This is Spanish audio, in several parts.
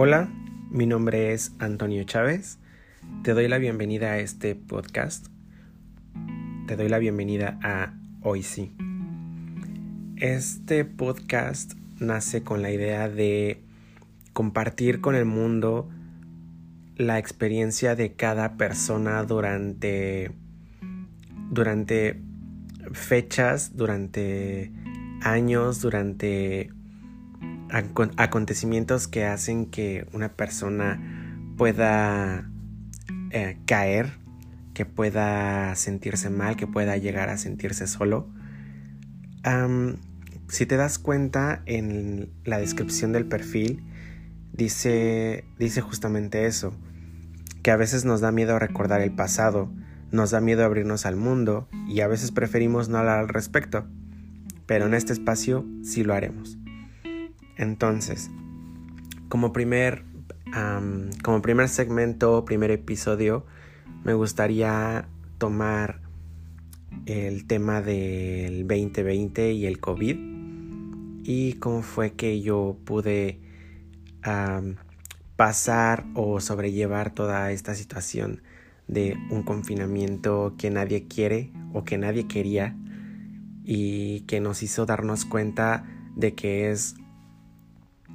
Hola, mi nombre es Antonio Chávez. Te doy la bienvenida a este podcast. Te doy la bienvenida a Hoy sí. Este podcast nace con la idea de compartir con el mundo la experiencia de cada persona durante durante fechas, durante años, durante acontecimientos que hacen que una persona pueda eh, caer, que pueda sentirse mal, que pueda llegar a sentirse solo. si te das cuenta en la descripción del perfil, dice, dice justamente eso, que a veces nos da miedo recordar el pasado, nos da miedo abrirnos al mundo y a veces preferimos no hablar al respecto, pero en este espacio sí lo haremos. Entonces, como primer, como primer segmento, primer episodio, me gustaría tomar el tema del 2020 y el COVID y cómo fue que yo pude pasar o sobrellevar toda esta situación de un confinamiento que nadie quiere o que nadie quería y que nos hizo darnos cuenta de que es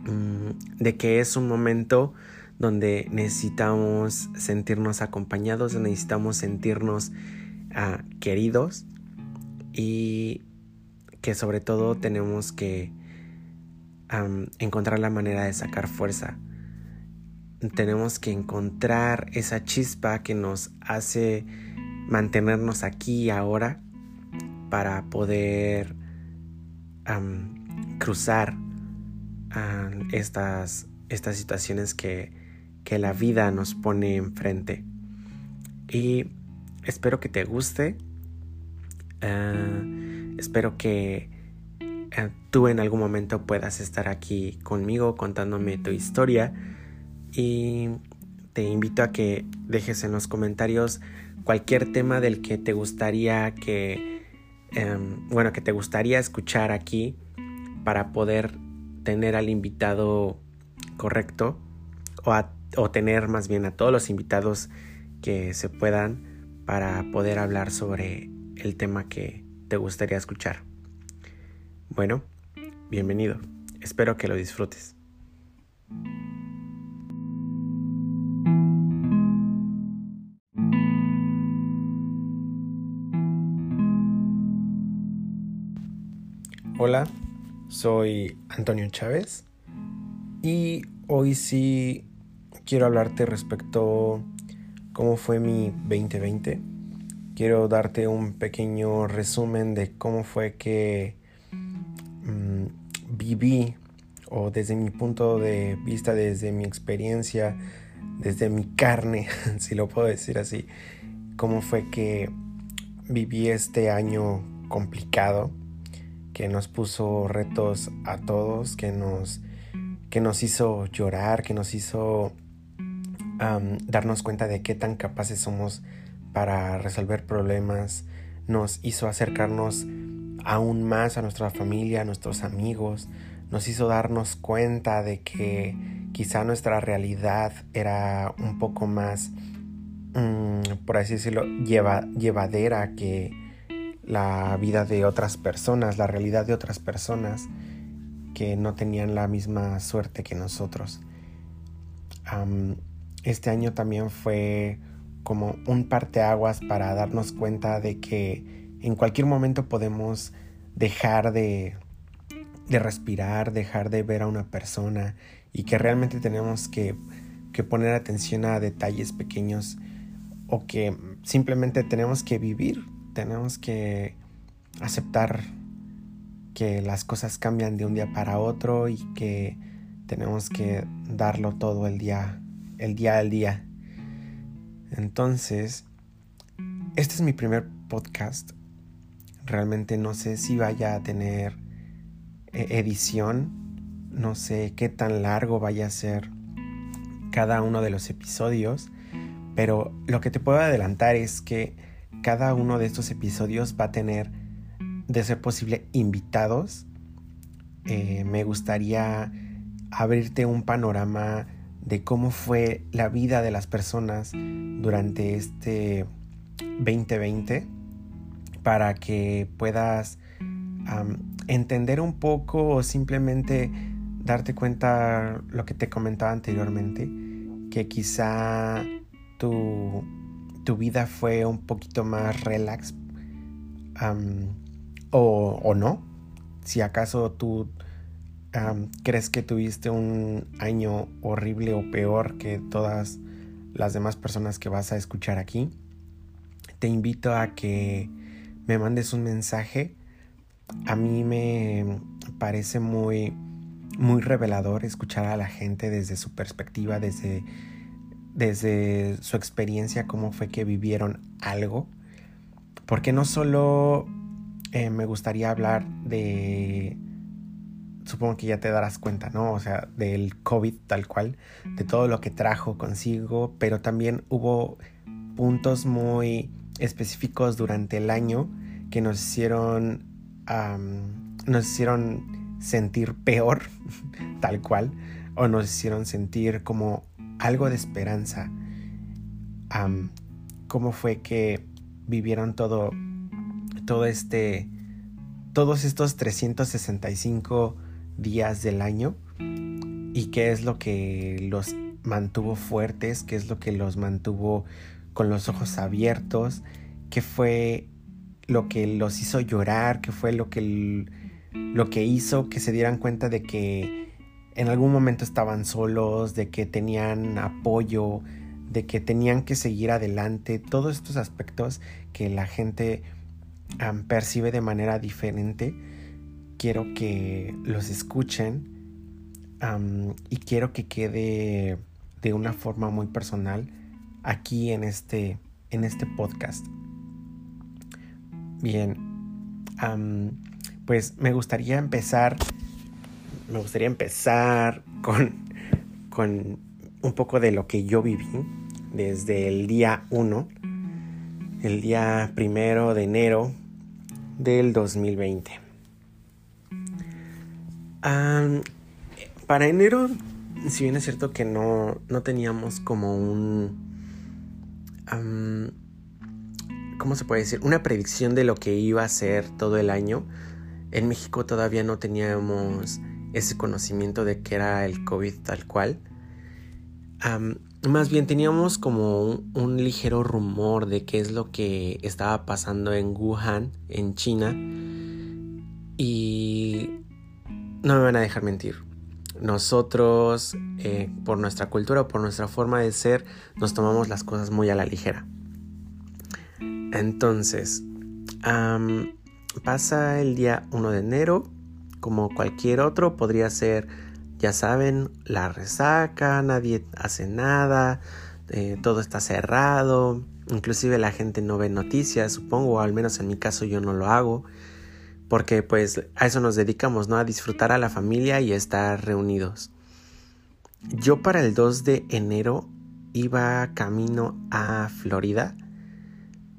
de que es un momento donde necesitamos sentirnos acompañados, necesitamos sentirnos ah, queridos y que sobre todo tenemos que encontrar la manera de sacar fuerza. Tenemos que encontrar esa chispa que nos hace mantenernos aquí y ahora para poder cruzar estas, estas situaciones que, que la vida nos pone enfrente. Y espero que te guste. Eh, espero que eh, tú en algún momento puedas estar aquí conmigo contándome tu historia. Y te invito a que dejes en los comentarios cualquier tema del que te gustaría que, em, bueno, que te gustaría escuchar aquí para poder tener al invitado correcto o, o tener más bien a todos los invitados que se puedan para poder hablar sobre el tema que te gustaría escuchar. Bueno, bienvenido. Espero que lo disfrutes. Hola, soy Antonio Chávez y hoy sí quiero hablarte respecto cómo fue mi 2020. Quiero darte un pequeño resumen de cómo fue que mm, viví o desde mi punto de vista, desde mi experiencia, desde mi carne, si lo puedo decir así, cómo fue que viví este año complicado que nos puso retos a todos, que nos, que nos hizo llorar, que nos hizo darnos cuenta de qué tan capaces somos para resolver problemas, nos hizo acercarnos aún más a nuestra familia, a nuestros amigos, nos hizo darnos cuenta de que quizá nuestra realidad era un poco más, mm, por así decirlo, llevadera que, la vida de otras personas, la realidad de otras personas que no tenían la misma suerte que nosotros. este año también fue como un parteaguas para darnos cuenta de que en cualquier momento podemos dejar de, de respirar, dejar de ver a una persona y que realmente tenemos que, que poner atención a detalles pequeños o que simplemente tenemos que vivir tenemos que aceptar que las cosas cambian de un día para otro y que tenemos que darlo todo el día, el día al día. Entonces, este es mi primer podcast. Realmente no sé si vaya a tener eh, edición. No sé qué tan largo vaya a ser cada uno de los episodios. Pero lo que te puedo adelantar es que cada uno de estos episodios va a tener, de ser posible, invitados. Eh, me gustaría abrirte un panorama de cómo fue la vida de las personas durante este 2020 para que puedas entender un poco o simplemente darte cuenta lo que te comentaba anteriormente, que quizá tu, tu vida fue un poquito más relax o, o, no. Si acaso tú crees que tuviste un año horrible o peor que todas las demás personas que vas a escuchar aquí, te invito a que me mandes un mensaje. A mí me parece muy muy revelador escuchar a la gente desde su perspectiva, desde, desde su experiencia, cómo fue que vivieron algo. Porque no solo eh, me gustaría hablar de, supongo que ya te darás cuenta, ¿no? O sea, del COVID tal cual, de todo lo que trajo consigo, pero también hubo puntos muy específicos durante el año que nos hicieron, nos hicieron sentir peor, tal cual, o nos hicieron sentir como algo de esperanza. cómo fue que vivieron todo, todo este, todos estos 365 días del año y qué es lo que los mantuvo fuertes, qué es lo que los mantuvo con los ojos abiertos, qué fue lo que los hizo llorar, qué fue lo que lo que hizo que se dieran cuenta de que en algún momento estaban solos, de que tenían apoyo, de que tenían que seguir adelante, todos estos aspectos que la gente percibe de manera diferente, quiero que los escuchen y quiero que quede de una forma muy personal aquí en este, en este podcast. Bien, pues me gustaría empezar, me gustaría empezar con, con un poco de lo que yo viví desde el día 1, el día primero de enero del 2020. para enero, si bien es cierto que no, no teníamos como un... ¿Cómo se puede decir? Una predicción de lo que iba a ser todo el año en México todavía no teníamos ese conocimiento de que era el COVID tal cual. más bien teníamos como un, ligero rumor de qué es lo que estaba pasando en Wuhan, en China. Y no me van a dejar mentir. Nosotros, eh, por nuestra cultura, por nuestra forma de ser, nos tomamos las cosas muy a la ligera. Entonces, Pasa el día 1 de enero, como cualquier otro, podría ser, ya saben, la resaca, nadie hace nada, eh, todo está cerrado, inclusive la gente no ve noticias, supongo, o al menos en mi caso yo no lo hago, porque pues a eso nos dedicamos, ¿no? A disfrutar a la familia y estar reunidos. Yo para el 2 de enero iba camino a Florida.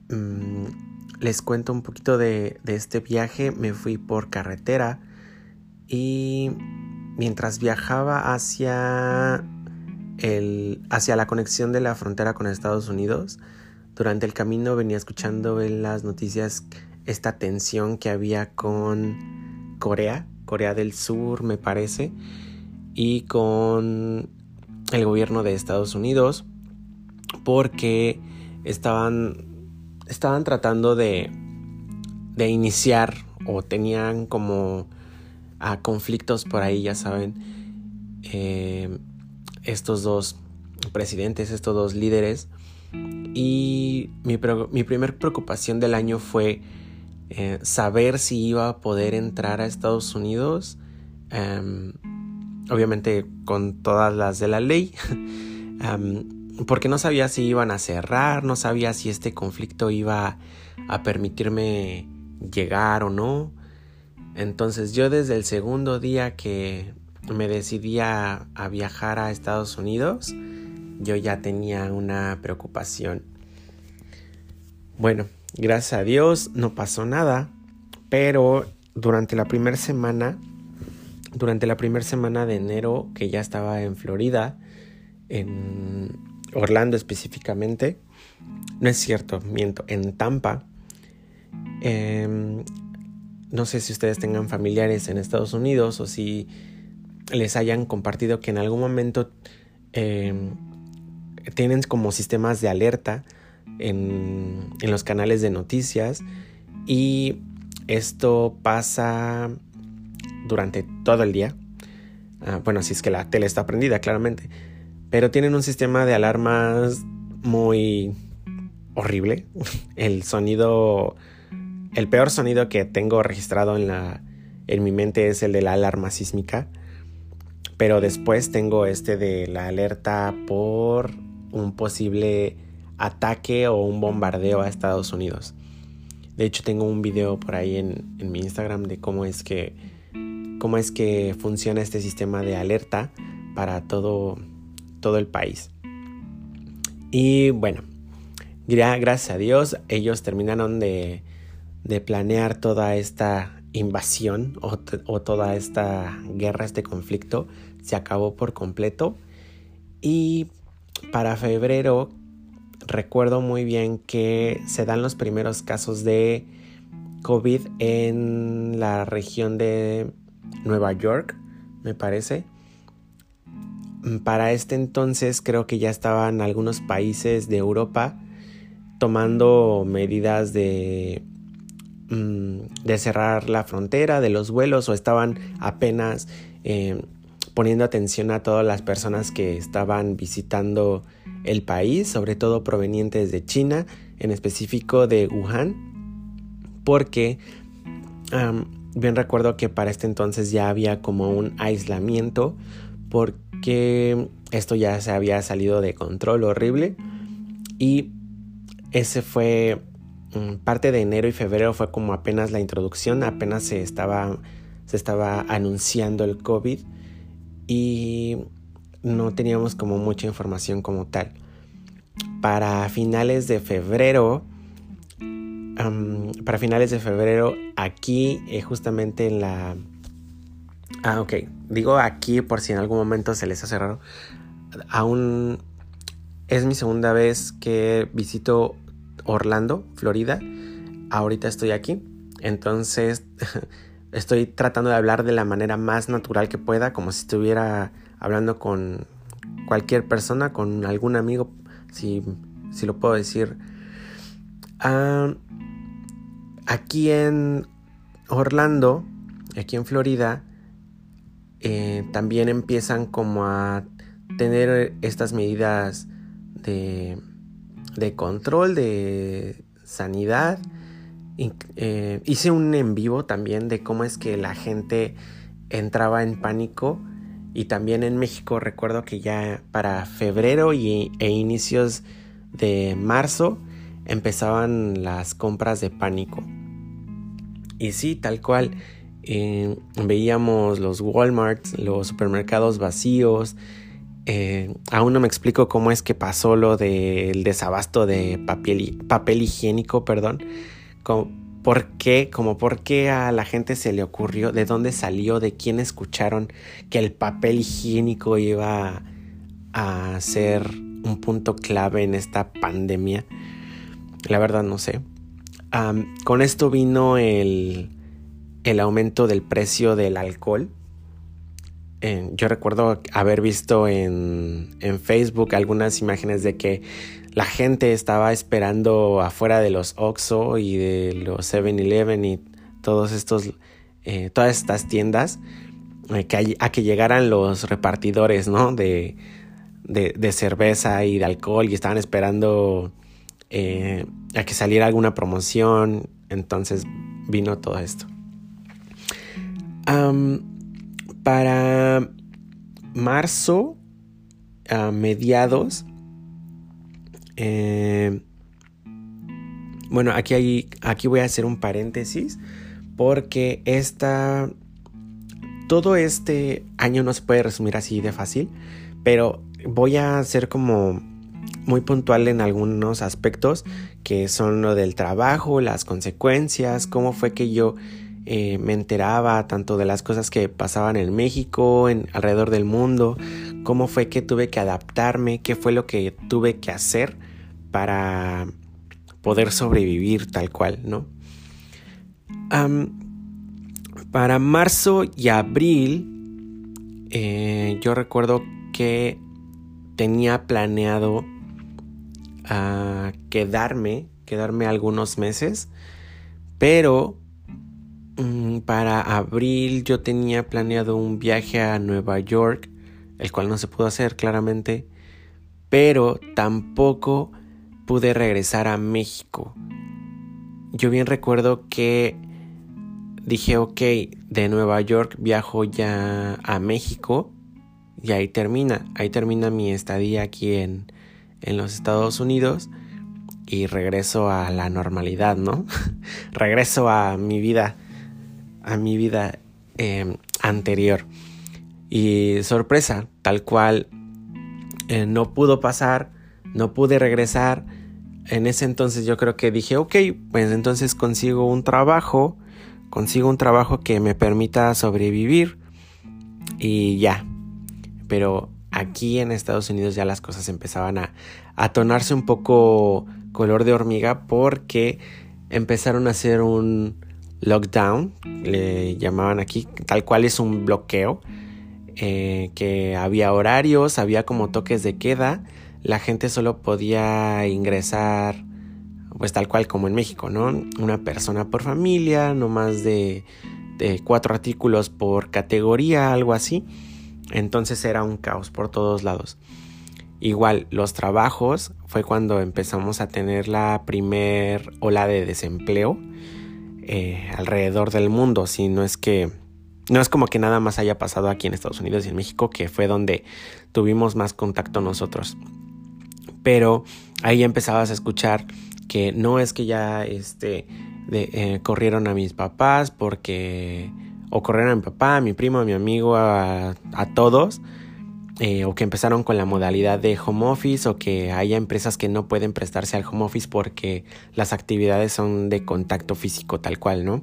Mm, les cuento un poquito de, este viaje. Me fui por carretera y mientras viajaba hacia, el, hacia la conexión de la frontera con Estados Unidos, durante el camino venía escuchando en las noticias esta tensión que había con Corea, Corea del Sur me parece, y con el gobierno de Estados Unidos, porque estaban estaban tratando de, de iniciar o tenían como a conflictos por ahí, ya saben, eh, estos dos presidentes, estos dos líderes. Y mi, mi primer preocupación del año fue eh, saber si iba a poder entrar a Estados Unidos, em, obviamente con todas las de la ley. Em, porque no sabía si iban a cerrar, no sabía si este conflicto iba a permitirme llegar o no. Entonces yo desde el segundo día que me decidí a, viajar a Estados Unidos, yo ya tenía una preocupación. Bueno, gracias a Dios no pasó nada, pero durante la primera semana, durante la primera semana de enero que ya estaba en Florida, en Orlando específicamente. No es cierto, miento, en Tampa. Em, no sé si ustedes tengan familiares en Estados Unidos o si les hayan compartido que en algún momento em, tienen como sistemas de alerta en, en los canales de noticias y esto pasa durante todo el día. Ah, bueno, si es que la tele está prendida, claramente. Pero tienen un sistema de alarmas muy horrible. El sonido, el peor sonido que tengo registrado en, la, en mi mente es el de la alarma sísmica. Pero después tengo este de la alerta por un posible ataque o un bombardeo a Estados Unidos. De hecho, tengo un video por ahí en, en mi Instagram de cómo es que cómo es que funciona este sistema de alerta para todo, todo el país. Y bueno, gracias a Dios ellos terminaron de, de planear toda esta invasión o, o, toda esta guerra, este conflicto, se acabó por completo. Y para febrero recuerdo muy bien que se dan los primeros casos de COVID en la región de Nueva York, me parece. Para este entonces creo que ya estaban algunos países de Europa tomando medidas de, mm, de cerrar la frontera de los vuelos o estaban apenas eh, poniendo atención a todas las personas que estaban visitando el país, sobre todo provenientes de China, en específico de Wuhan, porque bien recuerdo que para este entonces ya había como un aislamiento porque esto ya se había salido de control horrible y ese fue parte de enero y febrero fue como apenas la introducción, apenas se estaba se estaba anunciando el COVID y no teníamos como mucha información como tal. Para finales de febrero para finales de febrero aquí eh, justamente en la... Ah, ok. Digo aquí por si en algún momento se les hace raro. Aún es mi segunda vez que visito Orlando, Florida. Ahorita estoy aquí. Entonces estoy tratando de hablar de la manera más natural que pueda, como si estuviera hablando con cualquier persona, con algún amigo, si, si lo puedo decir. Ah, Aquí en Orlando, aquí en Florida, eh, también empiezan como a tener estas medidas de, de control, de sanidad. Eh, hice un en vivo también de cómo es que la gente entraba en pánico y también en México recuerdo que ya para febrero y, e inicios de marzo empezaban las compras de pánico. Y sí, tal cual, eh, veíamos los Walmarts, los supermercados vacíos. Eh, aún no me explico cómo es que pasó lo del desabasto de papel, papel higiénico, perdón. ¿Por qué? Como por qué a la gente se le ocurrió, de dónde salió, de quién escucharon que el papel higiénico iba a ser un punto clave en esta pandemia. La verdad no sé. con esto vino el, el, aumento del precio del alcohol. Yo recuerdo haber visto en, en, Facebook algunas imágenes de que la gente estaba esperando afuera de los Oxxo y de los 7-Eleven y todos estos, eh, todas estas tiendas eh, a, que llegaran los repartidores ¿no? de, de, de cerveza y de alcohol y estaban esperando eh, a que saliera alguna promoción. Entonces vino todo esto. Para marzo, a mediados, eh, bueno, aquí, hay, aquí voy a hacer un paréntesis porque esta, todo este año no se puede resumir así de fácil, pero voy a hacer como muy puntual en algunos aspectos que son lo del trabajo, las consecuencias, cómo fue que yo eh, me enteraba tanto de las cosas que pasaban en México, en alrededor del mundo, cómo fue que tuve que adaptarme, qué fue lo que tuve que hacer para poder sobrevivir tal cual, ¿no? para marzo y abril, eh, yo recuerdo que tenía planeado ah, quedarme, quedarme algunos meses, pero para abril yo tenía planeado un viaje a Nueva York, el cual no se pudo hacer claramente, pero tampoco pude regresar a México. Yo bien recuerdo que dije, ok, de Nueva York viajo ya a México y ahí termina, ahí termina mi estadía aquí en, en los Estados Unidos y regreso a la normalidad, ¿no? regreso a mi vida, a mi vida em, anterior. Y sorpresa, tal cual eh, no pudo pasar, no pude regresar. En ese entonces yo creo que dije, ok, pues entonces consigo un trabajo consigo un trabajo que me permita sobrevivir y ya. Pero aquí en Estados Unidos ya las cosas empezaban a, a tornarse un poco color de hormiga porque empezaron a hacer un lockdown, le llamaban aquí, tal cual es un bloqueo, eh, que había horarios, había como toques de queda, la gente solo podía ingresar pues tal cual como en México, ¿no? Una persona por familia, no más de, cuatro artículos por categoría, algo así. Entonces era un caos por todos lados. Igual, los trabajos fue cuando empezamos a tener la primer ola de desempleo eh, alrededor del mundo. Si no es que no es como que nada más haya pasado aquí en Estados Unidos y en México, que fue donde tuvimos más contacto nosotros. Pero ahí empezabas a escuchar que no es que ya este, eh, corrieron a mis papás porque o corrieron a mi papá, a mi primo, a mi amigo, a, todos, eh, o que empezaron con la modalidad de home office, o que haya empresas que no pueden prestarse al home office porque las actividades son de contacto físico tal cual, ¿no?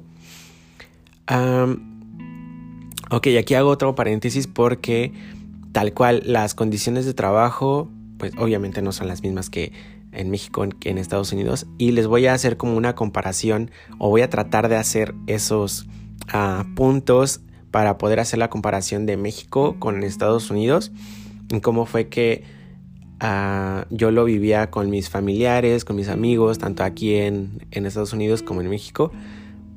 ok, aquí hago otro paréntesis porque tal cual las condiciones de trabajo, pues obviamente no son las mismas que en México que en Estados Unidos y les voy a hacer como una comparación o voy a tratar de hacer esos ah, puntos para poder hacer la comparación de México con Estados Unidos y cómo fue que ah, yo lo vivía con mis familiares, con mis amigos, tanto aquí en, Estados Unidos como en México,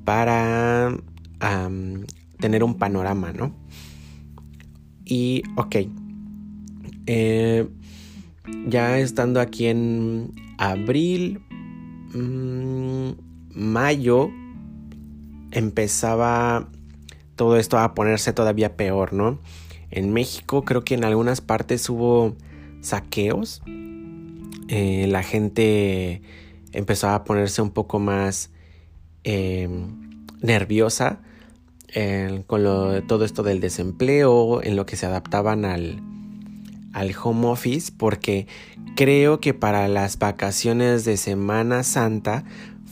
para tener un panorama, ¿no? Y, ok. Eh, ya estando aquí en abril, mm, mayo, empezaba todo esto a ponerse todavía peor, ¿no? En México creo que en algunas partes hubo saqueos. Eh, la gente empezó a ponerse un poco más em, nerviosa con lo, todo esto del desempleo, en lo que se adaptaban al, al home office porque creo que para las vacaciones de Semana Santa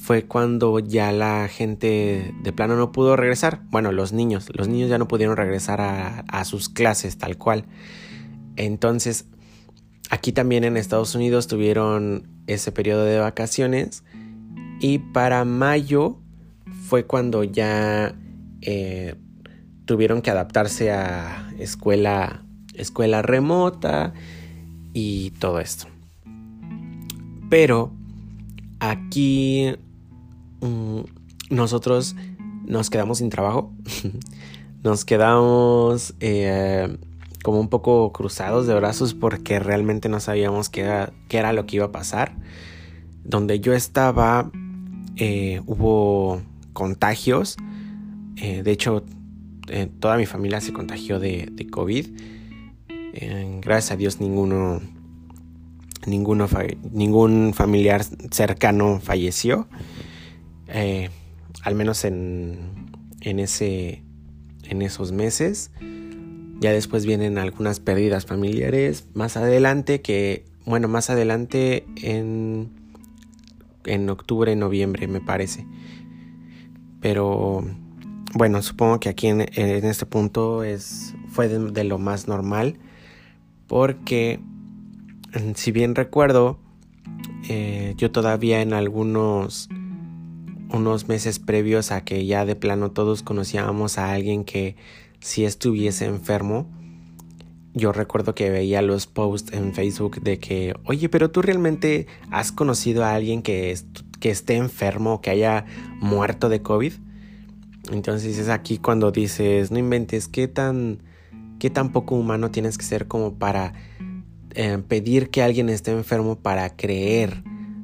fue cuando ya la gente de plano no pudo regresar. Bueno, los niños, los niños ya no pudieron regresar a, sus clases tal cual. Entonces, aquí también en Estados Unidos tuvieron ese periodo de vacaciones y para mayo fue cuando ya eh, tuvieron que adaptarse a escuela escuela remota y todo esto. Pero aquí mm, nosotros nos quedamos sin trabajo. nos quedamos eh, como un poco cruzados de brazos porque realmente no sabíamos qué era, qué era lo que iba a pasar. Donde yo estaba eh, hubo contagios. Eh, de hecho, toda mi familia se contagió de, de COVID gracias a Dios ninguno, ninguno ningún familiar cercano falleció. Eh, al menos en, en, ese, en esos meses. Ya después vienen algunas pérdidas familiares. Más adelante que, bueno, más adelante en, en octubre, noviembre me parece. Pero bueno, supongo que aquí en, en este punto es, fue de lo más normal porque si bien recuerdo, eh, yo todavía en algunos unos meses previos a que ya de plano todos conocíamos a alguien que si estuviese enfermo, yo recuerdo que veía los posts en Facebook de que, oye, pero tú realmente has conocido a alguien que, que esté enfermo, que haya muerto de COVID. Entonces es aquí cuando dices, no inventes, ¿qué tan, qué tan poco humano tienes que ser como para eh, pedir que alguien esté enfermo para creer,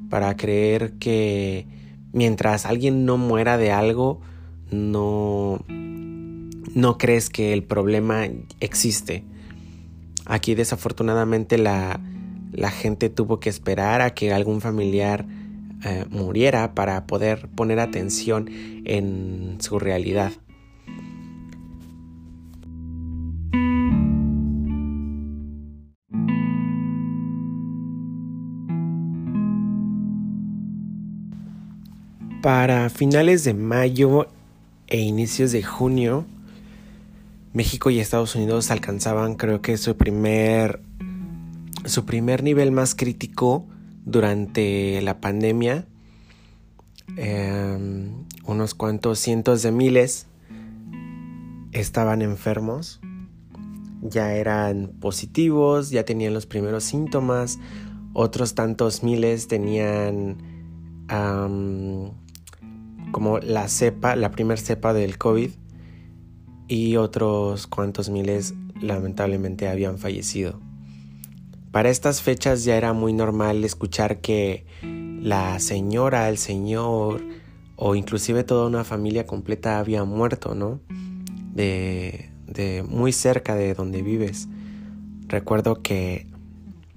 para creer que mientras alguien no muera de algo, no, no crees que el problema existe. Aquí desafortunadamente la, la gente tuvo que esperar a que algún familiar eh, muriera para poder poner atención en su realidad. Para finales de mayo e inicios de junio, México y Estados Unidos alcanzaban creo que su primer su primer nivel más crítico durante la pandemia. Em, unos cuantos cientos de miles estaban enfermos, ya eran positivos, ya tenían los primeros síntomas, otros tantos miles tenían como la cepa, la primera cepa del COVID y otros cuantos miles lamentablemente habían fallecido. Para estas fechas ya era muy normal escuchar que la señora, el señor o inclusive toda una familia completa había muerto, ¿no? De, de muy cerca de donde vives. Recuerdo que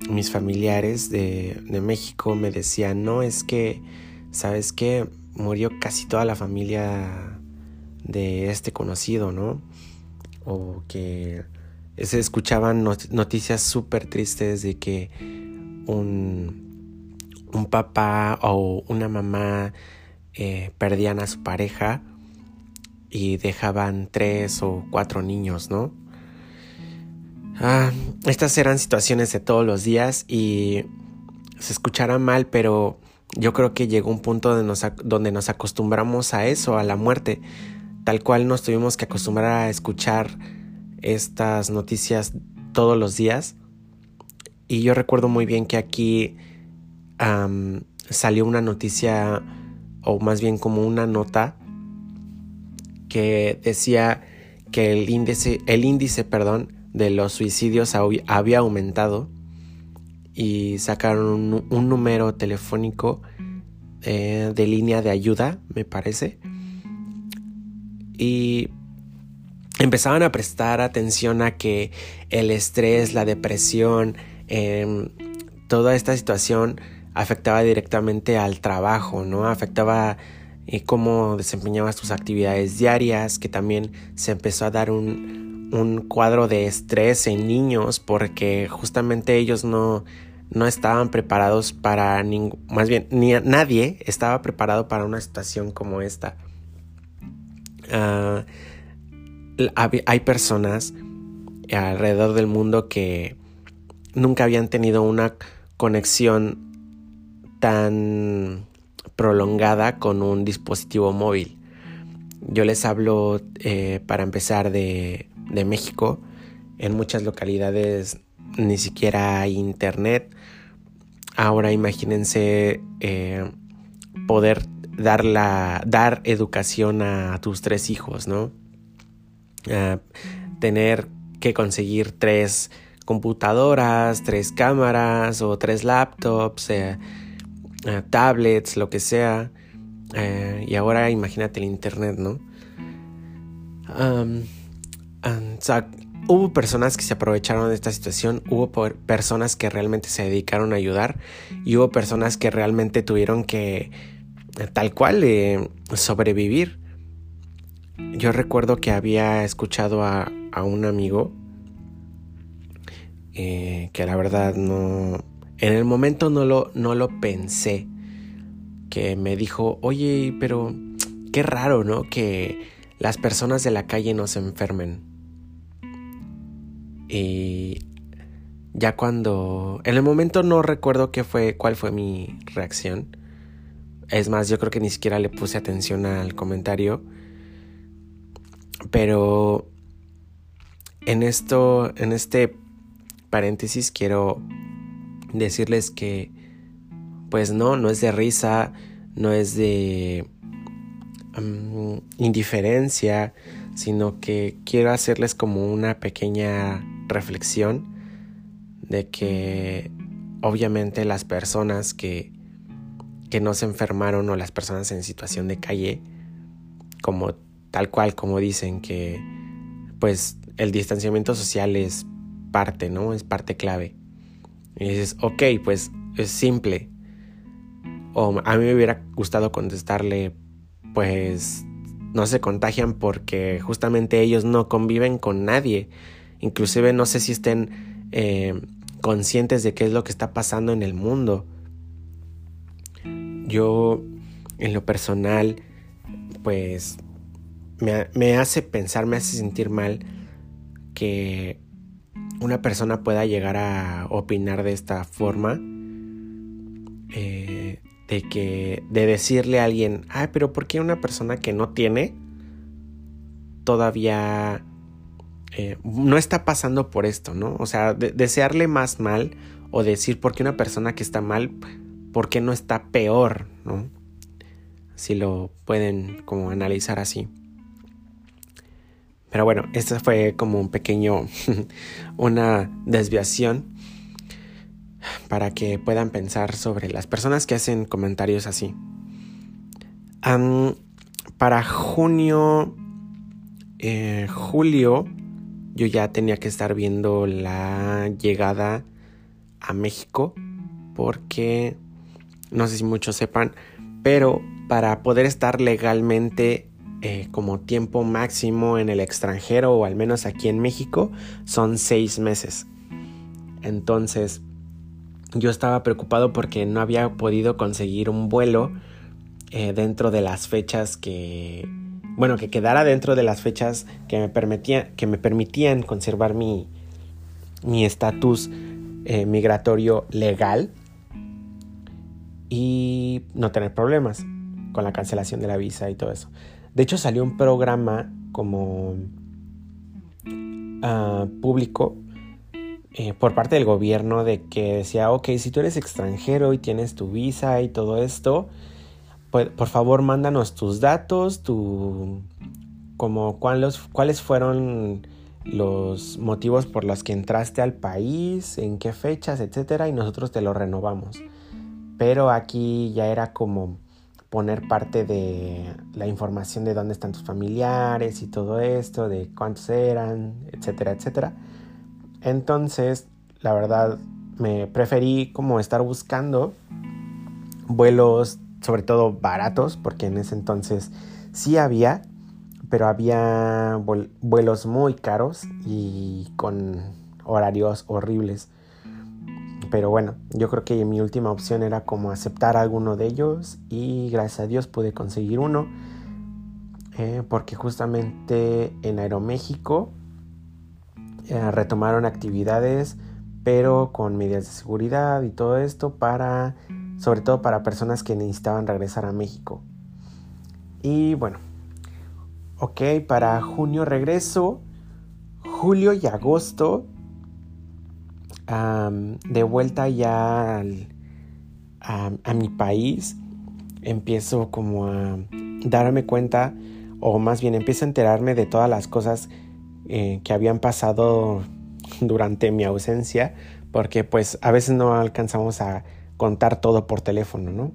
mis familiares de, de México me decían, no, es que, ¿sabes qué? Murió casi toda la familia de este conocido, ¿no? O que se escuchaban noticias súper tristes de que un, un, papá o una mamá eh, perdían a su pareja y dejaban tres o cuatro niños, ¿no? Ah, estas eran situaciones de todos los días y se escuchará mal, pero yo creo que llegó un punto donde nos, donde nos acostumbramos a eso, a la muerte, tal cual nos tuvimos que acostumbrar a escuchar estas noticias todos los días. Y yo recuerdo muy bien que aquí salió una noticia, o más bien como una nota, que decía que el índice, el índice perdón, de los suicidios había aumentado y sacaron un, número telefónico eh, de línea de ayuda, me parece. Y empezaban a prestar atención a que el estrés, la depresión, em, toda esta situación afectaba directamente al trabajo, ¿no? Afectaba eh, cómo desempeñabas tus actividades diarias, que también se empezó a dar un, un cuadro de estrés en niños porque justamente ellos no, no estaban preparados para ningún, más bien, ni nadie estaba preparado para una situación como esta. Ah, hay personas alrededor del mundo que nunca habían tenido una conexión tan prolongada con un dispositivo móvil. Yo les hablo eh, para empezar de de México. En muchas localidades ni siquiera hay internet. Ahora imagínense eh, poder dar, la, dar educación a tus tres hijos, ¿no? tener que conseguir tres computadoras, tres cámaras o tres laptops, eh, eh, tablets, lo que sea. y ahora imagínate el internet, ¿no? Hubo personas que se aprovecharon de esta situación, hubo personas que realmente se dedicaron a ayudar y hubo personas que realmente tuvieron que, tal cual, eh, sobrevivir. Yo recuerdo que había escuchado a, un amigo eh, que la verdad no, en el momento no lo, no lo pensé, que me dijo, oye, pero qué raro, ¿no? Que las personas de la calle no se enfermen. Y ya cuando... En el momento no recuerdo qué fue, cuál fue mi reacción. Es más, yo creo que ni siquiera le puse atención al comentario. Pero en esto, en este paréntesis quiero decirles que pues no, no es de risa, no es de mm, indiferencia, sino que quiero hacerles como una pequeña reflexión de que obviamente las personas que, que no se enfermaron o las personas en situación de calle, como tal cual como dicen que pues el distanciamiento social es parte, ¿no? Es parte clave. Y dices, ok, pues es simple. O a mí me hubiera gustado contestarle, pues no se contagian porque justamente ellos no conviven con nadie. Inclusive no sé si estén eh, conscientes de qué es lo que está pasando en el mundo. Yo, en lo personal, pues me, hace pensar, me hace sentir mal que una persona pueda llegar a opinar de esta forma, eh, de que, de decirle a alguien, ay, pero ¿por qué una persona que no tiene todavía eh, no está pasando por esto, ¿no? O sea, desearle más mal o decir por qué una persona que está mal, ¿por qué no está peor, ¿no? Si lo pueden como analizar así. Pero bueno, esta fue como un pequeño, una desviación para que puedan pensar sobre las personas que hacen comentarios así. para junio, eh, julio, yo ya tenía que estar viendo la llegada a México porque, no sé si muchos sepan, pero para poder estar legalmente eh, como tiempo máximo en el extranjero o al menos aquí en México son seis meses. Entonces yo estaba preocupado porque no había podido conseguir un vuelo eh, dentro de las fechas que bueno que quedara dentro de las fechas que me permitían que me permitían conservar mi mi estatus eh, migratorio legal y no tener problemas con la cancelación de la visa y todo eso. De hecho salió un programa como ah, público eh, por parte del gobierno de que decía, ok, si tú eres extranjero y tienes tu visa y todo esto, por favor mándanos tus datos, tu, como cuáles, cuáles fueron los motivos por los que entraste al país, en qué fechas, etcétera, y nosotros te lo renovamos. Pero aquí ya era como poner parte de la información de dónde están tus familiares y todo esto, de cuántos eran, etcétera, etcétera. Entonces, la verdad, me preferí como estar buscando vuelos, sobre todo baratos, porque en ese entonces sí había, pero había vuelos muy caros y con horarios horribles. Pero bueno, yo creo que mi última opción era como aceptar alguno de ellos y gracias a Dios pude conseguir uno. Eh, porque justamente en Aeroméxico eh, retomaron actividades, pero con medidas de seguridad y todo esto para, sobre todo para personas que necesitaban regresar a México. Y bueno, ok, para junio regreso, julio y agosto de vuelta ya a, mi país, empiezo como a darme cuenta, o más bien empiezo a enterarme de todas las cosas eh, que habían pasado durante mi ausencia, porque pues a veces no alcanzamos a contar todo por teléfono, ¿no?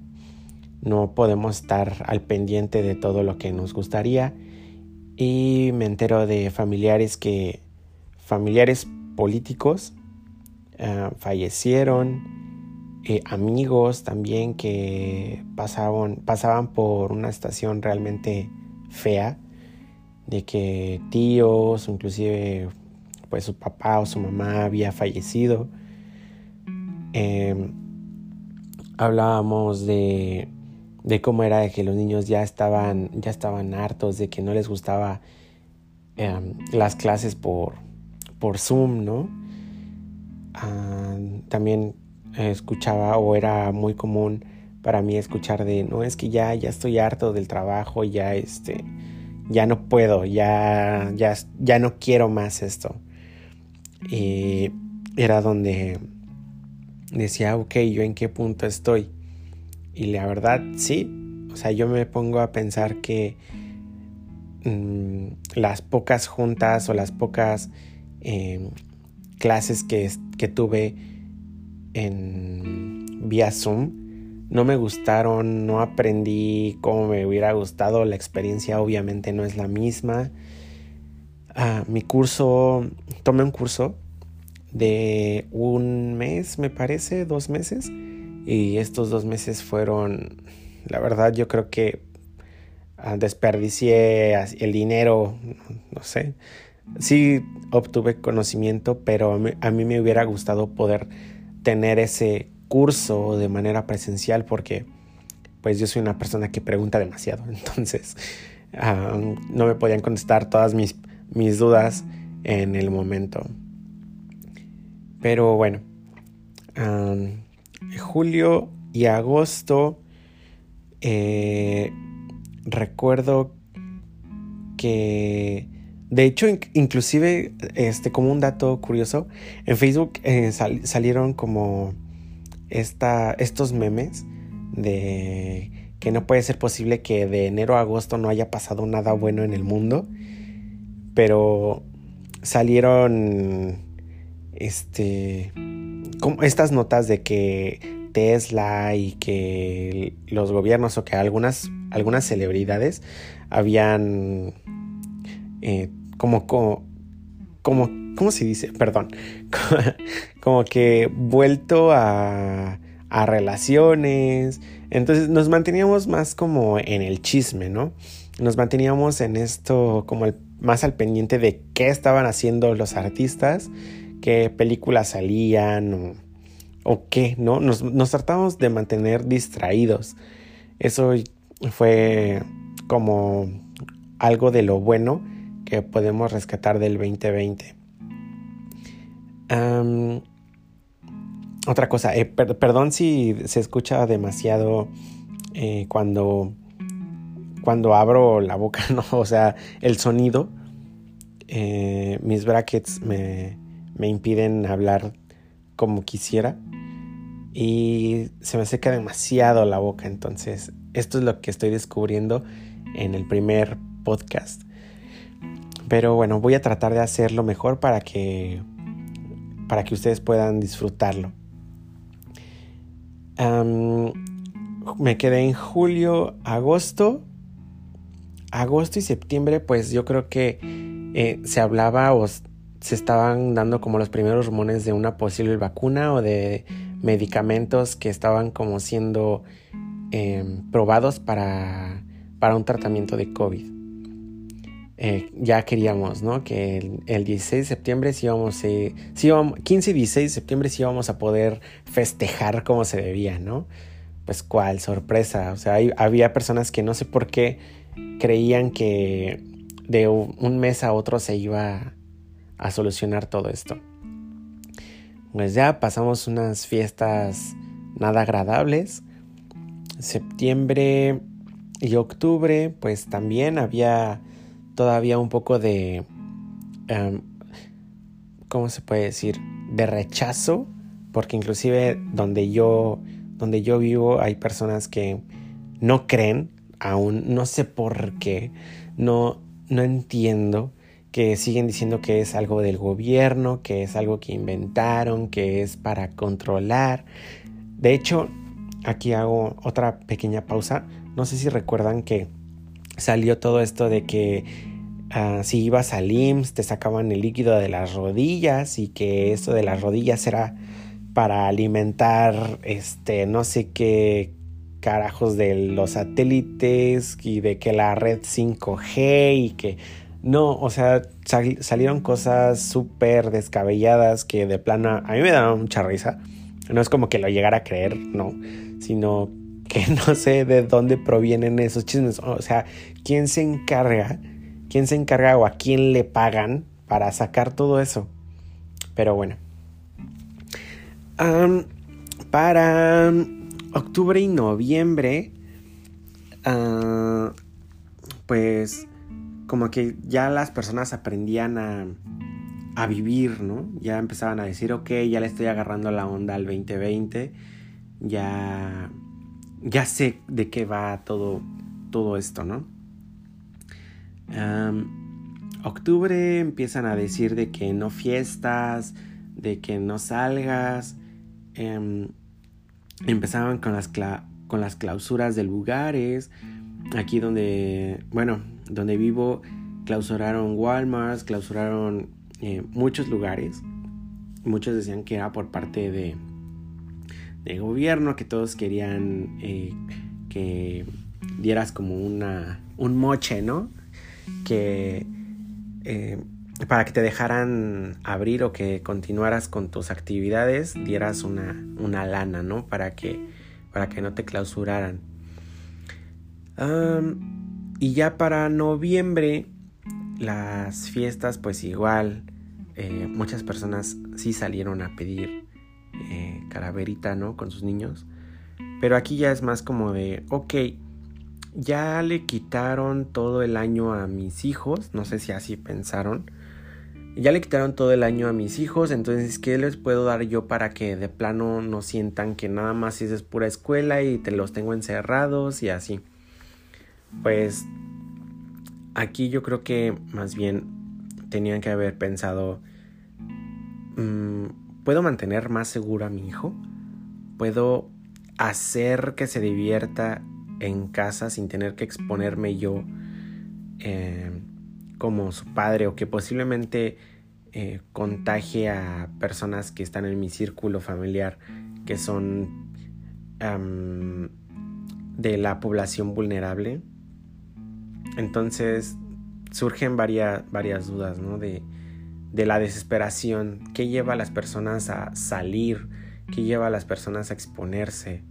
No podemos estar al pendiente de todo lo que nos gustaría y me entero de familiares que familiares políticos eh, fallecieron, eh, amigos también que pasaban, pasaban por una estación realmente fea, de que tíos, inclusive pues su papá o su mamá había fallecido. Em, hablábamos de, de cómo era de que los niños ya estaban, ya estaban hartos, de que no les gustaba em, las clases por, por Zoom, ¿no? ah, también escuchaba o era muy común para mí escuchar de no es que ya ya estoy harto del trabajo ya este ya no puedo ya ya ya no quiero más esto y era donde decía ok yo en qué punto estoy y la verdad sí o sea yo me pongo a pensar que mm, las pocas juntas o las pocas em, clases que, que tuve en vía Zoom no me gustaron, no aprendí como me hubiera gustado, la experiencia obviamente no es la misma. Ah, mi curso, tomé un curso de un mes, me parece, dos meses, y estos dos meses fueron, la verdad yo creo que ah, desperdicié el dinero, no sé. Sí obtuve conocimiento, pero a mí, a mí me hubiera gustado poder tener ese curso de manera presencial porque pues yo soy una persona que pregunta demasiado, entonces no me podían contestar todas mis, mis dudas en el momento. Pero bueno, julio y agosto eh, recuerdo que de hecho, inclusive, este, como un dato curioso, en Facebook eh, salieron como esta, estos memes de que no puede ser posible que de enero a agosto no haya pasado nada bueno en el mundo. Pero salieron este como estas notas de que Tesla y que los gobiernos o que algunas, algunas celebridades habían eh, como, como, como, ¿cómo se dice? Perdón, como que vuelto a, a relaciones. Entonces nos manteníamos más como en el chisme, ¿no? Nos manteníamos en esto como más al pendiente de qué estaban haciendo los artistas, qué películas salían o, qué, ¿no? Nos, tratamos de mantener distraídos. Eso fue como algo de lo bueno que podemos rescatar del 2020. otra cosa, eh, perdón si se escucha demasiado eh, cuando, cuando abro la boca, ¿no? O sea, el sonido. Eh, mis brackets me, me impiden hablar como quisiera y se me seca demasiado la boca. Entonces, esto es lo que estoy descubriendo en el primer podcast. Pero bueno, voy a tratar de hacerlo mejor para que, para que ustedes puedan disfrutarlo. me quedé en julio, agosto. Agosto y septiembre, pues yo creo que eh, se hablaba o se estaban dando como los primeros rumores de una posible vacuna o de medicamentos que estaban como siendo em, probados para, para un tratamiento de COVID. Eh, ya queríamos, ¿no? Que el, 16 de septiembre sí íbamos, eh, sí 15 y 16 de septiembre sí íbamos a poder festejar como se debía, ¿no? Pues cuál sorpresa, o sea, había personas que no sé por qué creían que de un mes a otro se iba a solucionar todo esto. Pues ya pasamos unas fiestas nada agradables. Septiembre y octubre, pues también había todavía un poco de, em, ¿cómo se puede decir? De rechazo, porque inclusive donde yo, donde yo vivo hay personas que no creen aún, no sé por qué, no, no entiendo que siguen diciendo que es algo del gobierno, que es algo que inventaron, que es para controlar. De hecho, aquí hago otra pequeña pausa. No sé si recuerdan que salió todo esto de que ah, si ibas al IMSS te sacaban el líquido de las rodillas y que eso de las rodillas era para alimentar este no sé qué carajos de los satélites y de que la red 5G y que no, o sea, salieron cosas súper descabelladas que de plano a mí me daban mucha risa. No es como que lo llegara a creer, no, sino que no sé de dónde provienen esos chismes. O sea, ¿quién se encarga? ¿Quién se encarga o a quién le pagan para sacar todo eso? Pero bueno. para octubre y noviembre, ah, pues como que ya las personas aprendían a, a, vivir, ¿no? Ya empezaban a decir, ok, ya le estoy agarrando la onda al 2020, ya, ya sé de qué va todo, todo esto, ¿no? octubre empiezan a decir de que no fiestas, de que no salgas. Em, empezaban con las, con las clausuras de lugares. Aquí donde, bueno, donde vivo, clausuraron Walmart, clausuraron eh, muchos lugares. Muchos decían que era por parte de, de gobierno, que todos querían eh, que dieras como una, un moche, ¿no? Que eh, para que te dejaran abrir o que continuaras con tus actividades, dieras una, una lana, ¿no? Para que, para que no te clausuraran. Y ya para noviembre, las fiestas, pues igual, eh, muchas personas sí salieron a pedir eh, calaverita, ¿no? Con sus niños. Pero aquí ya es más como de, ok, ya le quitaron todo el año a mis hijos, no sé si así pensaron. Ya le quitaron todo el año a mis hijos, entonces ¿qué les puedo dar yo para que de plano no sientan que nada más es pura escuela y te los tengo encerrados y así? Pues aquí yo creo que más bien tenían que haber pensado, mm, ¿puedo mantener más seguro a mi hijo? ¿Puedo hacer que se divierta en casa sin tener que exponerme yo eh, como su padre o que posiblemente eh, contagie a personas que están en mi círculo familiar que son de la población vulnerable. Entonces surgen varias, dudas ¿no? de, de la desesperación. ¿Qué lleva a las personas a salir? ¿Qué lleva a las personas a exponerse?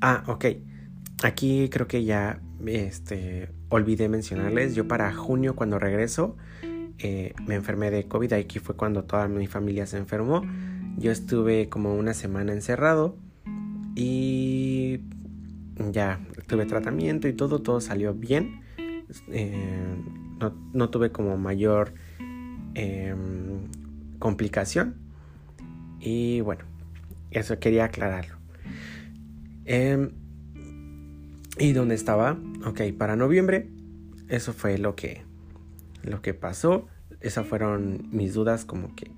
Ah, ok. Aquí creo que ya este, olvidé mencionarles. Yo para junio cuando regreso eh, me enfermé de COVID. Aquí fue cuando toda mi familia se enfermó. Yo estuve como una semana encerrado y ya tuve tratamiento y todo, todo salió bien. Eh, no, tuve como mayor em, complicación. Y bueno, eso quería aclararlo. Em, ¿Y dónde estaba? Ok, para noviembre, eso fue lo que, lo que pasó. Esas fueron mis dudas, como que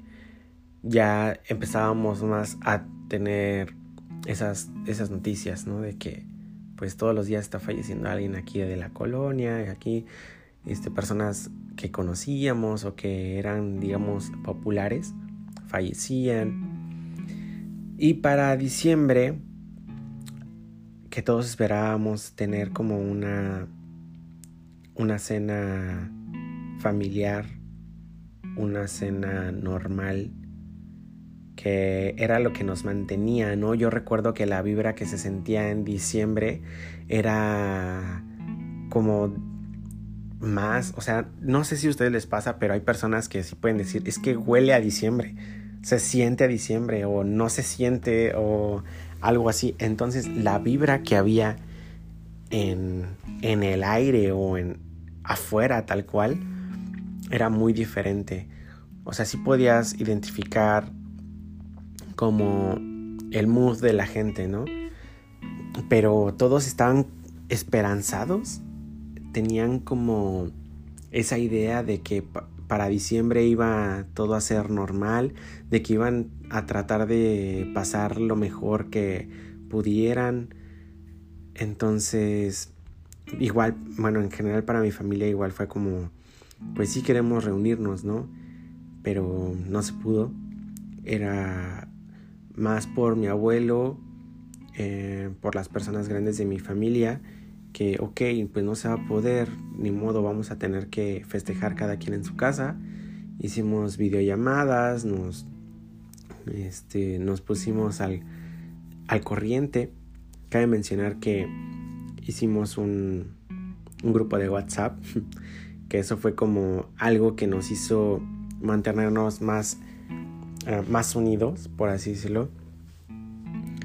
ya empezábamos más a tener esas, esas noticias, ¿no? De que pues todos los días está falleciendo alguien aquí de la colonia, aquí este, personas que conocíamos o que eran, digamos, populares, fallecían. Y para diciembre, que todos esperábamos tener como una una cena familiar, una cena normal, que era lo que nos mantenía, ¿no? Yo recuerdo que la vibra que se sentía en diciembre era como más, o sea, no sé si a ustedes les pasa, pero hay personas que sí pueden decir, es que huele a diciembre, se siente a diciembre o no se siente o algo así. Entonces la vibra que había en, en el aire o en afuera tal cual era muy diferente. O sea, sí podías identificar como el mood de la gente, ¿no? Pero todos estaban esperanzados, tenían como esa idea de que para diciembre iba todo a ser normal, de que iban a tratar de pasar lo mejor que pudieran. Entonces, igual, bueno, en general para mi familia igual fue como, pues sí queremos reunirnos, ¿no? Pero no se pudo. Era más por mi abuelo, eh, por las personas grandes de mi familia que, ok, pues no se va a poder, ni modo, vamos a tener que festejar cada quien en su casa. Hicimos videollamadas, nos, este, nos pusimos al, al corriente. Cabe mencionar que hicimos un, un grupo de WhatsApp, que eso fue como algo que nos hizo mantenernos más ah, más unidos, por así decirlo.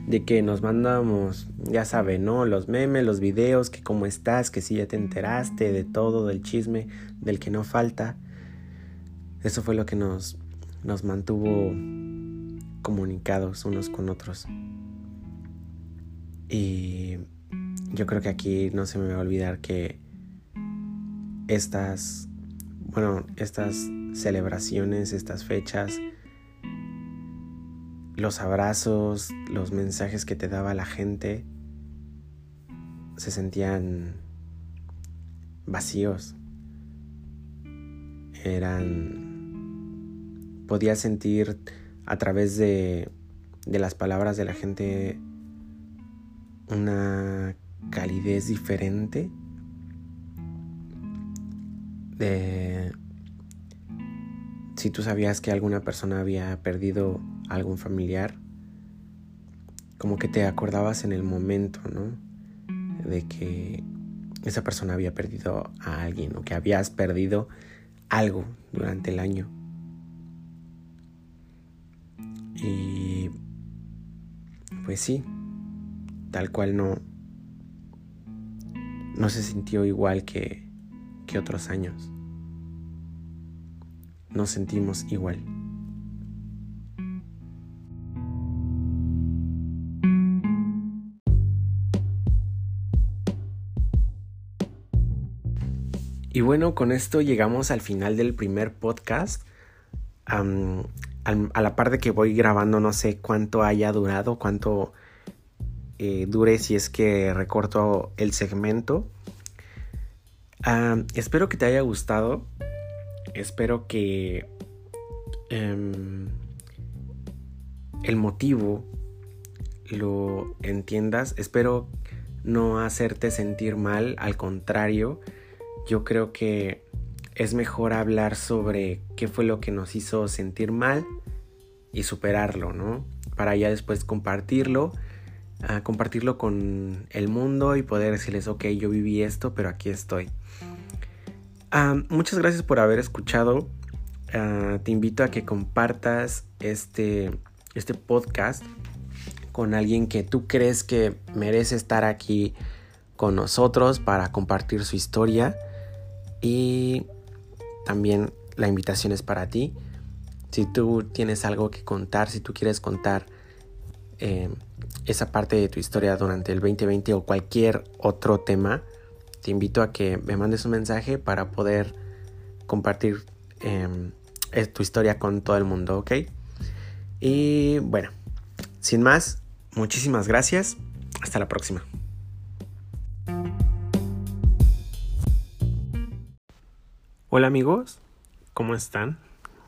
De que nos mandamos, ya saben, ¿no? Los memes, los videos, que cómo estás, que si ya te enteraste de todo, del chisme, del que no falta. Eso fue lo que nos, nos mantuvo comunicados unos con otros. Y yo creo que aquí no se me va a olvidar que estas, bueno, estas celebraciones, estas fechas, los abrazos, los mensajes que te daba la gente, se sentían vacíos. Eran... Podía sentir a través de, de las palabras de la gente una calidez diferente de si tú sabías que alguna persona había perdido algún familiar, como que te acordabas en el momento, ¿no? De que esa persona había perdido a alguien o que habías perdido algo durante el año. Y pues sí, tal cual no, no se sintió igual que, que otros años. Nos sentimos igual. Y bueno, con esto llegamos al final del primer podcast. a la par de que voy grabando, no sé cuánto haya durado, cuánto eh, dure si es que recorto el segmento. espero que te haya gustado. Espero que em, el motivo lo entiendas. Espero no hacerte sentir mal. Al contrario, yo creo que es mejor hablar sobre qué fue lo que nos hizo sentir mal y superarlo, ¿no? Para ya después compartirlo a compartirlo con el mundo y poder decirles, ok, yo viví esto, pero aquí estoy. Ah, muchas gracias por haber escuchado. Ah, te invito a que compartas este, este podcast con alguien que tú crees que merece estar aquí con nosotros para compartir su historia. Y también la invitación es para ti. Si tú tienes algo que contar, si tú quieres contar eh, esa parte de tu historia durante el 2020 o cualquier otro tema, te invito a que me mandes un mensaje para poder compartir em, tu historia con todo el mundo, ¿ok? Y bueno, sin más, muchísimas gracias. Hasta la próxima. Hola amigos, ¿cómo están?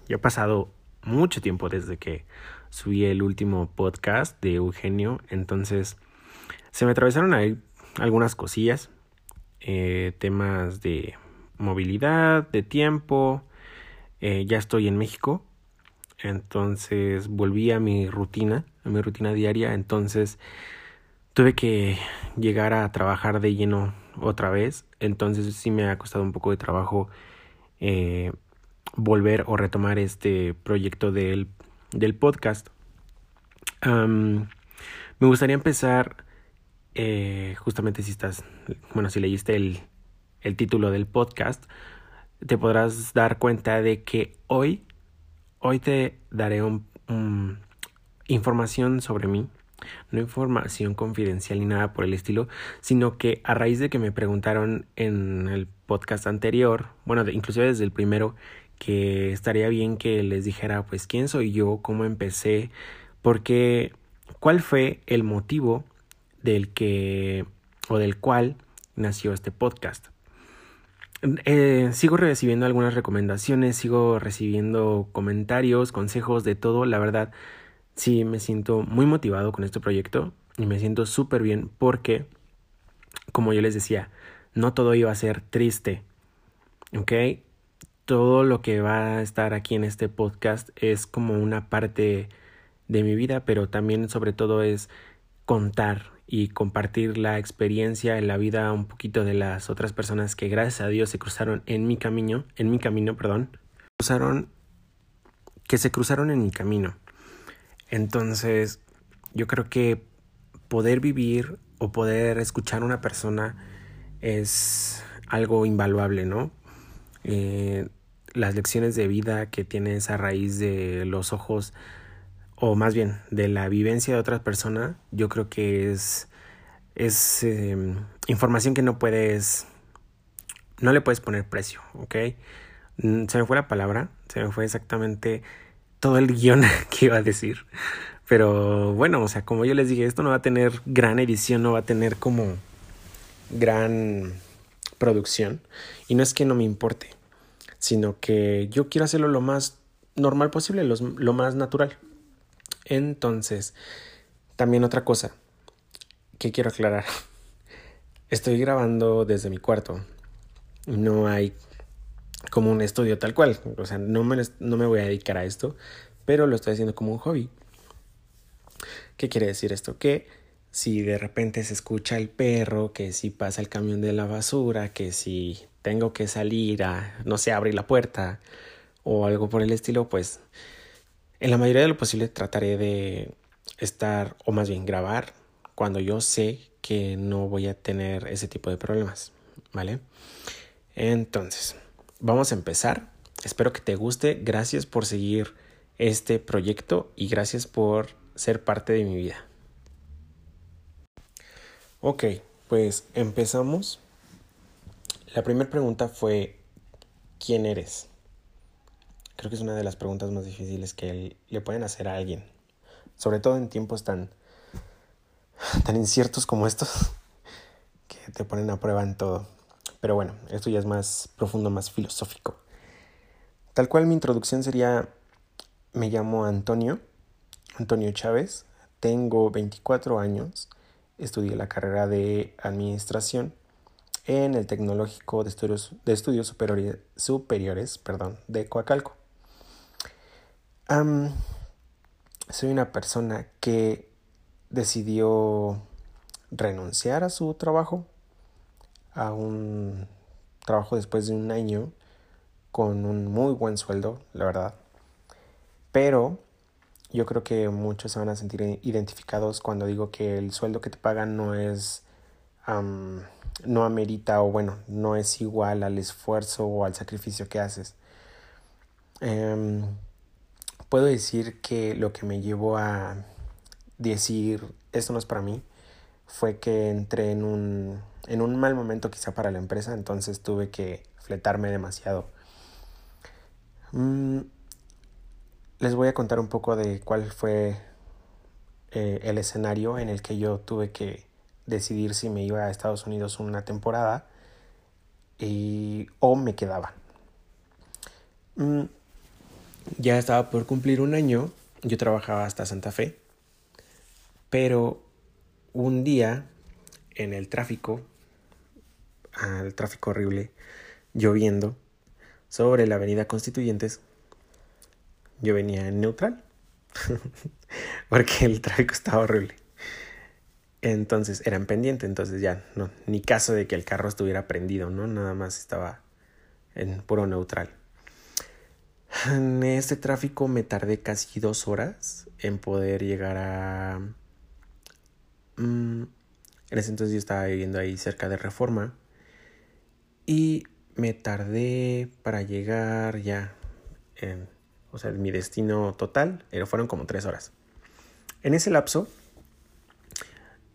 Ya ha pasado mucho tiempo desde que subí el último podcast de Eugenio, entonces se me atravesaron ahí algunas cosillas, eh, temas de movilidad, de tiempo, eh, ya estoy en México, entonces volví a mi rutina, a mi rutina diaria, entonces tuve que llegar a trabajar de lleno otra vez, entonces sí me ha costado un poco de trabajo eh, volver o retomar este proyecto del del podcast. me gustaría empezar, eh, justamente si estás, bueno, si leíste el, el título del podcast, te podrás dar cuenta de que hoy, hoy te daré un, información sobre mí, no información confidencial ni nada por el estilo, sino que a raíz de que me preguntaron en el podcast anterior, bueno, inclusive desde el primero, que estaría bien que les dijera pues quién soy yo, cómo empecé, porque cuál fue el motivo del que o del cual nació este podcast. Eh, sigo recibiendo algunas recomendaciones, sigo recibiendo comentarios, consejos de todo. La verdad, sí me siento muy motivado con este proyecto y me siento súper bien porque, como yo les decía, no todo iba a ser triste. ¿Ok? todo lo que va a estar aquí en este podcast es como una parte de mi vida, pero también sobre todo es contar y compartir la experiencia en la vida un poquito de las otras personas que gracias a Dios se cruzaron en mi camino, en mi camino, perdón, cruzaron que se cruzaron en mi camino. Entonces, yo creo que poder vivir o poder escuchar a una persona es algo invaluable, ¿no? Eh, las lecciones de vida que tienes a raíz de los ojos, o más bien de la vivencia de otra persona, yo creo que es, es em, información que no puedes, no le puedes poner precio, ¿ok? Mm, se me fue la palabra, se me fue exactamente todo el guion que iba a decir. Pero bueno, o sea, como yo les dije, esto no va a tener gran edición, no va a tener como gran producción. Y no es que no me importe, sino que yo quiero hacerlo lo más normal posible, lo, más natural. Entonces, también otra cosa que quiero aclarar. Estoy grabando desde mi cuarto. No hay como un estudio tal cual. O sea, no me, no me voy a dedicar a esto, pero lo estoy haciendo como un hobby. ¿Qué quiere decir esto? Que si de repente se escucha el perro, que si pasa el camión de la basura, que si tengo que salir a, no sé, abrir la puerta o algo por el estilo, pues en la mayoría de lo posible trataré de estar, o más bien grabar, cuando yo sé que no voy a tener ese tipo de problemas, ¿vale? Entonces, vamos a empezar. Espero que te guste. Gracias por seguir este proyecto y gracias por ser parte de mi vida. Ok, pues empezamos. La primera pregunta fue, ¿quién eres? Creo que es una de las preguntas más difíciles que le pueden hacer a alguien, sobre todo en tiempos tan, tan inciertos como estos, que te ponen a prueba en todo. Pero bueno, esto ya es más profundo, más filosófico. Tal cual mi introducción sería, me llamo Antonio, Antonio Chávez, tengo 24 años, estudié la carrera de administración en el Tecnológico de Estudios, de estudios superiores, superiores perdón, de Coacalco. soy una persona que decidió renunciar a su trabajo a un trabajo después de un año con un muy buen sueldo, la verdad. Pero yo creo que muchos se van a sentir identificados cuando digo que el sueldo que te pagan no es, no amerita o bueno, no es igual al esfuerzo o al sacrificio que haces. Em, puedo decir que lo que me llevó a decir esto no es para mí fue que entré en un en un mal momento quizá para la empresa, entonces tuve que fletarme demasiado. Mm, les voy a contar un poco de cuál fue eh, el escenario en el que yo tuve que decidir si me iba a Estados Unidos una temporada y, o me quedaba. Mm, ya estaba por cumplir un año, yo trabajaba hasta Santa Fe, pero un día en el tráfico al tráfico horrible, lloviendo, sobre la avenida Constituyentes, yo venía en neutral, porque el tráfico estaba horrible. Entonces era en pendiente, entonces ya no, ni caso de que el carro estuviera prendido, ¿no? Nada más estaba en puro neutral. En este tráfico me tardé casi dos horas en poder llegar a... Mm, en ese entonces yo estaba viviendo ahí cerca de Reforma y me tardé para llegar ya en, o sea, mi destino total, pero fueron como tres horas. En ese lapso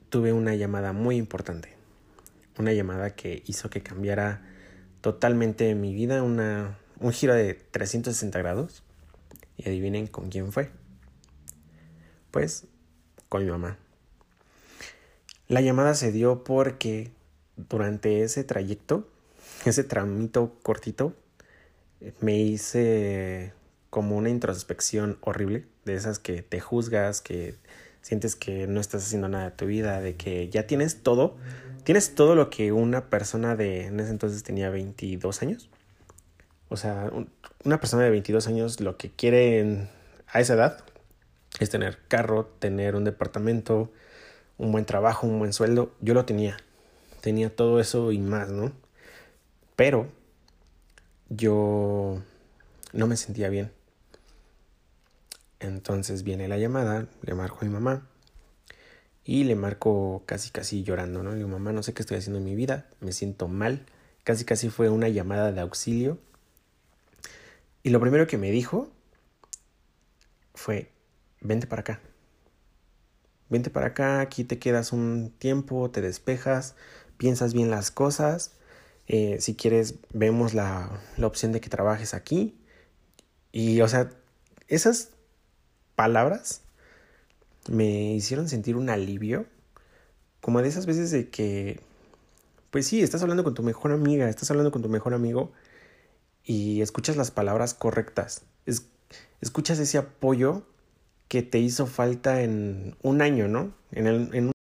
tuve una llamada muy importante, una llamada que hizo que cambiara totalmente mi vida, una, un giro de 360 grados. Y adivinen con quién fue. Pues con mi mamá. La llamada se dio porque durante ese trayecto ese tramito cortito me hice como una introspección horrible, de esas que te juzgas, que sientes que no estás haciendo nada de tu vida, de que ya tienes todo, tienes todo lo que una persona de, en ese entonces tenía 22 años. O sea, una persona de 22 años lo que quiere a esa edad es tener carro, tener un departamento, un buen trabajo, un buen sueldo. Yo lo tenía. Tenía todo eso y más, ¿no? Pero yo no me sentía bien. Entonces viene la llamada, le marco a mi mamá y le marco casi casi llorando, ¿no? Le digo, mamá, no sé qué estoy haciendo en mi vida, me siento mal. Casi casi fue una llamada de auxilio. Y lo primero que me dijo fue, vente para acá. Vente para acá, aquí te quedas un tiempo, te despejas, piensas bien las cosas. Eh, si quieres, vemos la, la opción de que trabajes aquí. Y, o sea, esas palabras me hicieron sentir un alivio, como de esas veces de que, pues sí, estás hablando con tu mejor amiga, estás hablando con tu mejor amigo y escuchas las palabras correctas, es, escuchas ese apoyo que te hizo falta en un año, ¿no? En, el, en